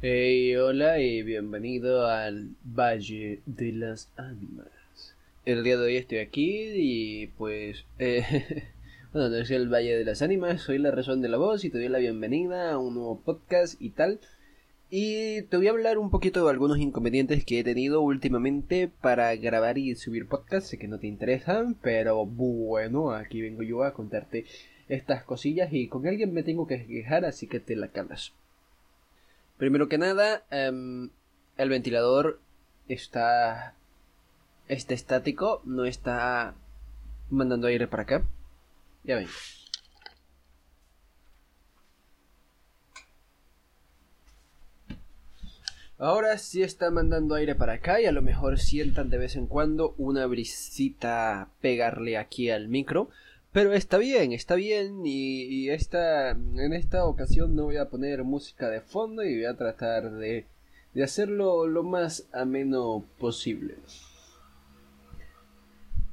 Hey, hola y bienvenido al Valle de las Ánimas. El día de hoy estoy aquí y pues... Eh, bueno, no soy el Valle de las Ánimas, soy la razón de la voz y te doy la bienvenida a un nuevo podcast y tal. Y te voy a hablar un poquito de algunos inconvenientes que he tenido últimamente para grabar y subir podcasts. Sé que no te interesan, pero bueno, aquí vengo yo a contarte estas cosillas y con alguien me tengo que quejar, así que te la calas. Primero que nada, em, el ventilador está, está estático, no está mandando aire para acá. Ya ven. Ahora sí está mandando aire para acá y a lo mejor sientan de vez en cuando una brisita pegarle aquí al micro. Pero está bien, está bien y, esta, en esta ocasión no voy a poner música de fondo y voy a tratar de, de hacerlo lo más ameno posible.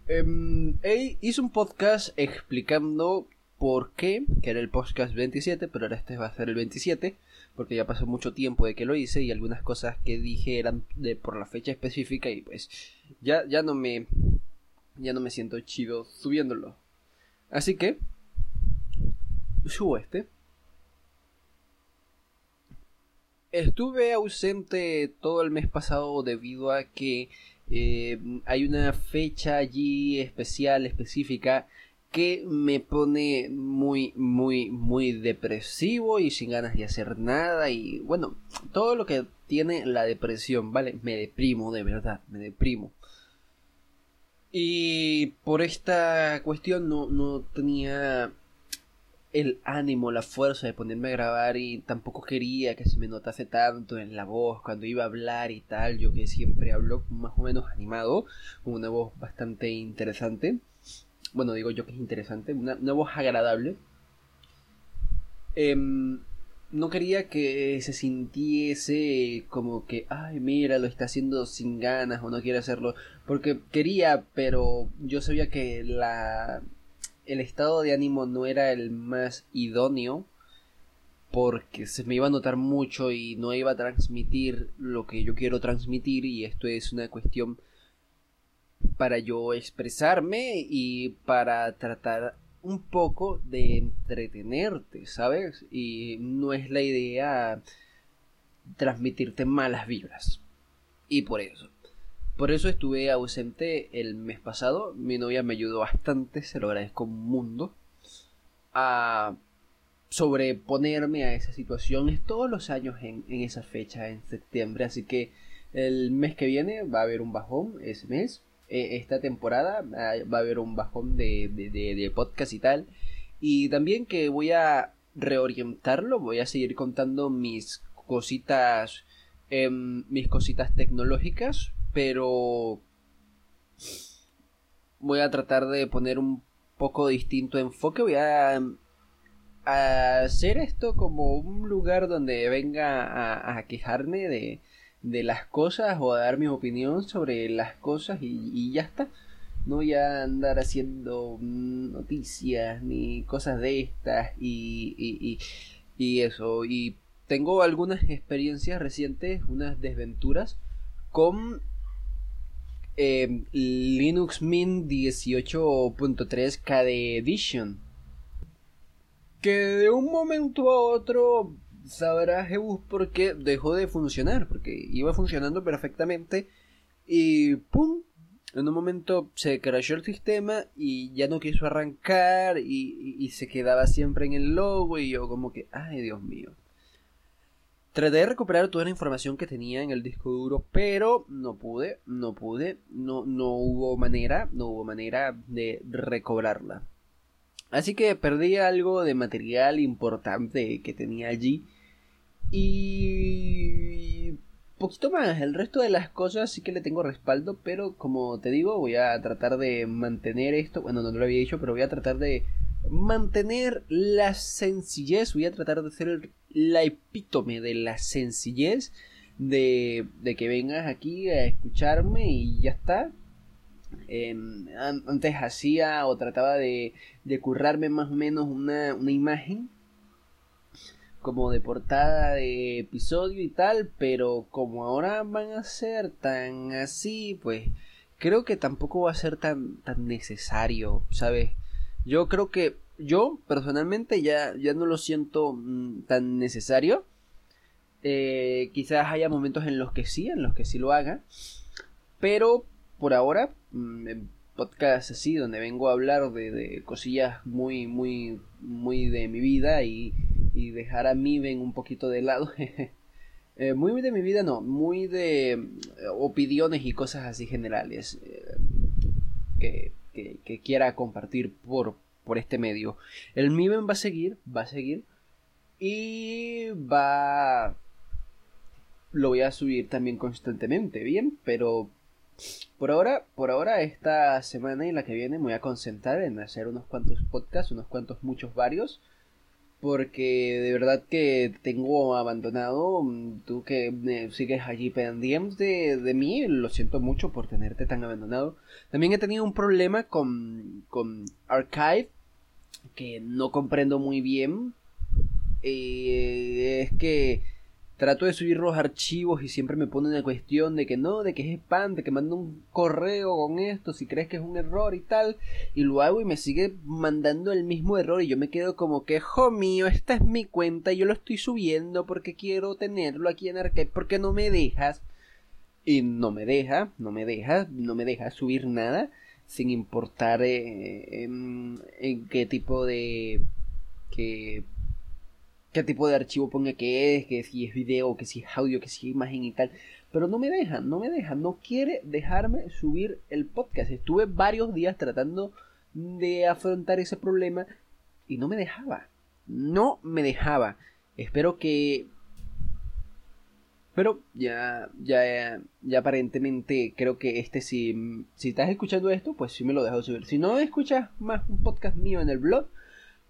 Eh, hice un podcast explicando por qué, que era el podcast 27, pero ahora este va a ser el 27, porque ya pasó mucho tiempo de que lo hice y algunas cosas que dije eran de por la fecha específica y pues ya, ya no me ya no me siento chido subiéndolo. Así que subo este. Estuve ausente todo el mes pasado debido a que eh, hay una fecha allí especial, específica, que me pone muy, muy, muy depresivo y sin ganas de hacer nada y bueno, todo lo que tiene la depresión, ¿vale? Me deprimo, de verdad, me deprimo. Y por esta cuestión no, no tenía el ánimo, la fuerza de ponerme a grabar y tampoco quería que se me notase tanto en la voz cuando iba a hablar y tal. Yo que siempre hablo más o menos animado, con una voz bastante interesante. Bueno, digo yo que es interesante, una, una voz agradable. Eh, no quería que se sintiese como que, ay, mira, lo está haciendo sin ganas o no quiere hacerlo, porque quería, pero yo sabía que la el estado de ánimo no era el más idóneo porque se me iba a notar mucho y no iba a transmitir lo que yo quiero transmitir y esto es una cuestión para yo expresarme y para tratar un poco de entretenerte, ¿sabes? Y no es la idea transmitirte malas vibras. Y por eso. Por eso estuve ausente el mes pasado. Mi novia me ayudó bastante, se lo agradezco un mundo. A sobreponerme a esa situación. Es todos los años en, en esa fecha, en septiembre. Así que el mes que viene va a haber un bajón ese mes. Eh, esta temporada ah, va a haber un bajón de, de, podcast y tal. Y también que voy a reorientarlo, voy a seguir contando mis cositas, em, mis cositas tecnológicas, pero voy a tratar de poner un poco distinto enfoque, voy a, a hacer esto como un lugar donde venga a quejarme de, de las cosas o a dar mi opinión sobre las cosas y, ya está. No voy a andar haciendo noticias ni cosas de estas y, y, y, eso. Y tengo algunas experiencias recientes, unas desventuras con eh, Linux Mint 18.3 KD Edition. Que de un momento a otro sabrá Jebus por qué dejó de funcionar, porque iba funcionando perfectamente y ¡pum! En un momento se crashó el sistema y ya no quiso arrancar y, se quedaba siempre en el logo y yo como que, ay Dios mío. Traté de recuperar toda la información que tenía en el disco duro, pero no pude, no pude, no, no hubo manera, no hubo manera de recobrarla. Así que perdí algo de material importante que tenía allí y poquito más, el resto de las cosas sí que le tengo respaldo, pero como te digo, voy a tratar de mantener esto, bueno, no lo había dicho, pero voy a tratar de mantener la sencillez, voy a tratar de ser la epítome de la sencillez, de, de que vengas aquí a escucharme y ya está. Em, antes hacía o trataba de, de currarme más o menos una, una imagen como de portada de episodio y tal, pero como ahora van a ser tan así, pues creo que tampoco va a ser tan tan necesario, ¿sabes? Yo creo que yo personalmente ya ya no lo siento mm, tan necesario. Eh, quizás haya momentos en los que sí, en los que sí lo haga, pero por ahora mm, podcast así donde vengo a hablar de, cosillas muy muy muy de mi vida y, y dejar a mí ven un poquito de lado eh, muy de mi vida no muy de eh, opiniones y cosas así generales eh, que, que, quiera compartir por por este medio el Miven va a seguir va a seguir y va lo voy a subir también constantemente bien pero por ahora, por ahora, esta semana y la que viene me voy a concentrar en hacer unos cuantos podcasts, unos cuantos, muchos, varios. Porque de verdad que tengo abandonado. Mm, tú que sigues allí pendiente de, de mí, lo siento mucho por tenerte tan abandonado. También he tenido un problema con, con Archive, que no comprendo muy bien. Eh, es que trato de subir los archivos y siempre me ponen la cuestión de que no, de que es spam, de que mando un correo con esto, si crees que es un error y tal, y lo hago y me sigue mandando el mismo error y yo me quedo como que, jo mío, esta es mi cuenta, y yo lo estoy subiendo porque quiero tenerlo aquí en Arcade, porque no me dejas. Y no me deja, no me deja, no me deja subir nada, sin importar eh, en, en qué tipo de... que qué tipo de archivo ponga que es, que si es video, que si es audio, que si es imagen y tal. Pero no me deja, no me deja, no quiere dejarme subir el podcast. Estuve varios días tratando de afrontar ese problema y no me dejaba. No me dejaba. Espero que pero ya, ya, ya aparentemente creo que este si, si estás escuchando esto, pues sí me lo dejo subir. Si no escuchas más un podcast mío en el blog,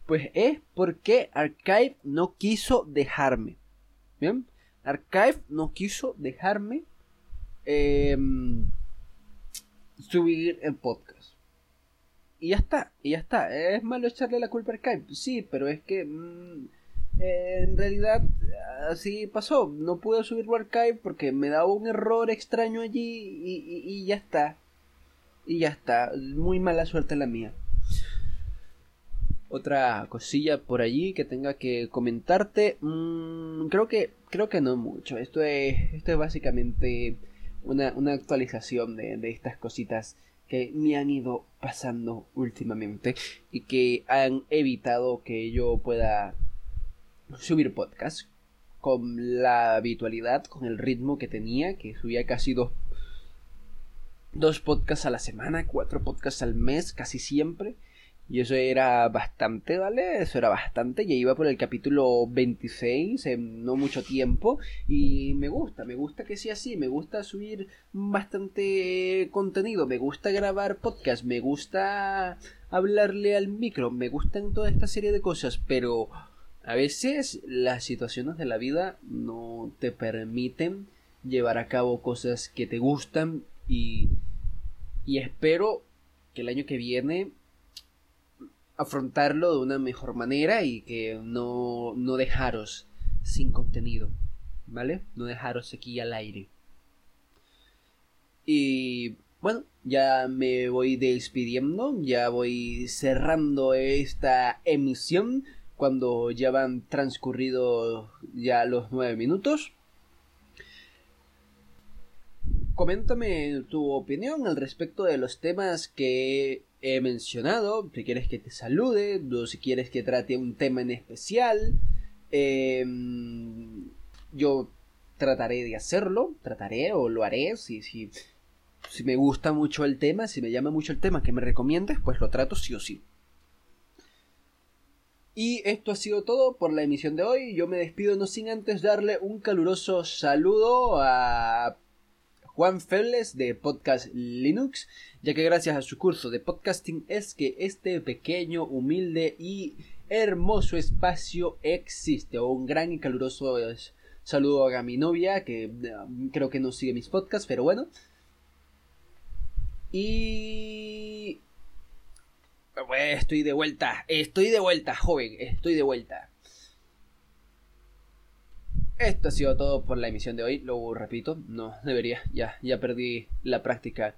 pues es porque Archive no quiso dejarme. ¿Bien? Archive no quiso dejarme em, subir el podcast. Y ya está, y ya está. ¿Es malo echarle la culpa a Archive? Sí, pero es que mm, en realidad así pasó. No pude subir Archive porque me daba un error extraño allí y, y ya está. Y ya está. Muy mala suerte la mía otra cosilla por allí que tenga que comentarte. Mm, creo que creo que no mucho. Esto es esto es básicamente una, una actualización de, de, estas cositas que me han ido pasando últimamente y que han evitado que yo pueda subir podcast con la habitualidad con el ritmo que tenía que subía casi dos dos podcasts a la semana cuatro podcasts al mes casi siempre y eso era bastante, ¿vale? Eso era bastante. Ya iba por el capítulo 26 en no mucho tiempo. Y me gusta, me gusta que sea así. Me gusta subir bastante contenido. Me gusta grabar podcast. Me gusta hablarle al micro. Me gustan toda esta serie de cosas. Pero a veces las situaciones de la vida no te permiten llevar a cabo cosas que te gustan. Y, y espero que el año que viene afrontarlo de una mejor manera y que no, no dejaros sin contenido, ¿vale? No dejaros aquí al aire. Y bueno, ya me voy despidiendo, ya voy cerrando esta emisión cuando ya van transcurridos ya los nueve minutos. Coméntame tu opinión al respecto de los temas que he mencionado, si quieres que te salude, o si quieres que trate un tema en especial, em, yo trataré de hacerlo, trataré o lo haré, si, si, si me gusta mucho el tema, si me llama mucho el tema que me recomiendes, pues lo trato sí o sí. Y esto ha sido todo por la emisión de hoy. Yo me despido no sin antes darle un caluroso saludo a Juan Febles de Podcast Linux, ya que gracias a su curso de podcasting es que este pequeño, humilde y hermoso espacio existe. Un gran y caluroso saludo a mi novia, que um, creo que no sigue mis podcasts, pero bueno. Y... Estoy de vuelta, estoy de vuelta, joven, estoy de vuelta. Esto ha sido todo por la emisión de hoy. Lo repito, no debería, ya, ya perdí la práctica.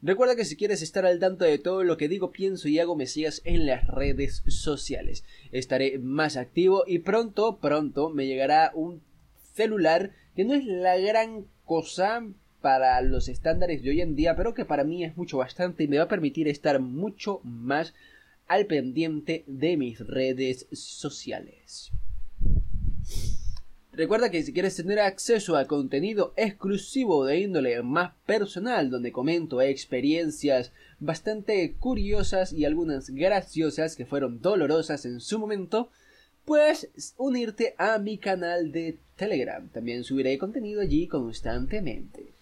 Recuerda que si quieres estar al tanto de todo lo que digo, pienso y hago, me sigas en las redes sociales. Estaré más activo y pronto, pronto me llegará un celular que no es la gran cosa para los estándares de hoy en día, pero que para mí es mucho bastante y me va a permitir estar mucho más al pendiente de mis redes sociales. Recuerda que si quieres tener acceso a contenido exclusivo de índole más personal, donde comento experiencias bastante curiosas y algunas graciosas que fueron dolorosas en su momento, puedes unirte a mi canal de Telegram. También subiré contenido allí constantemente.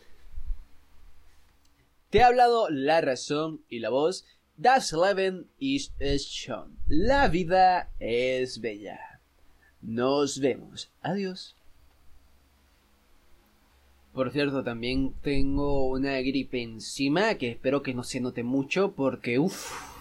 Te ha hablado la razón y la voz. Das Leben ist schon. La vida es bella. Nos vemos. Adiós. Por cierto, también tengo una gripe encima que espero que no se note mucho porque uff.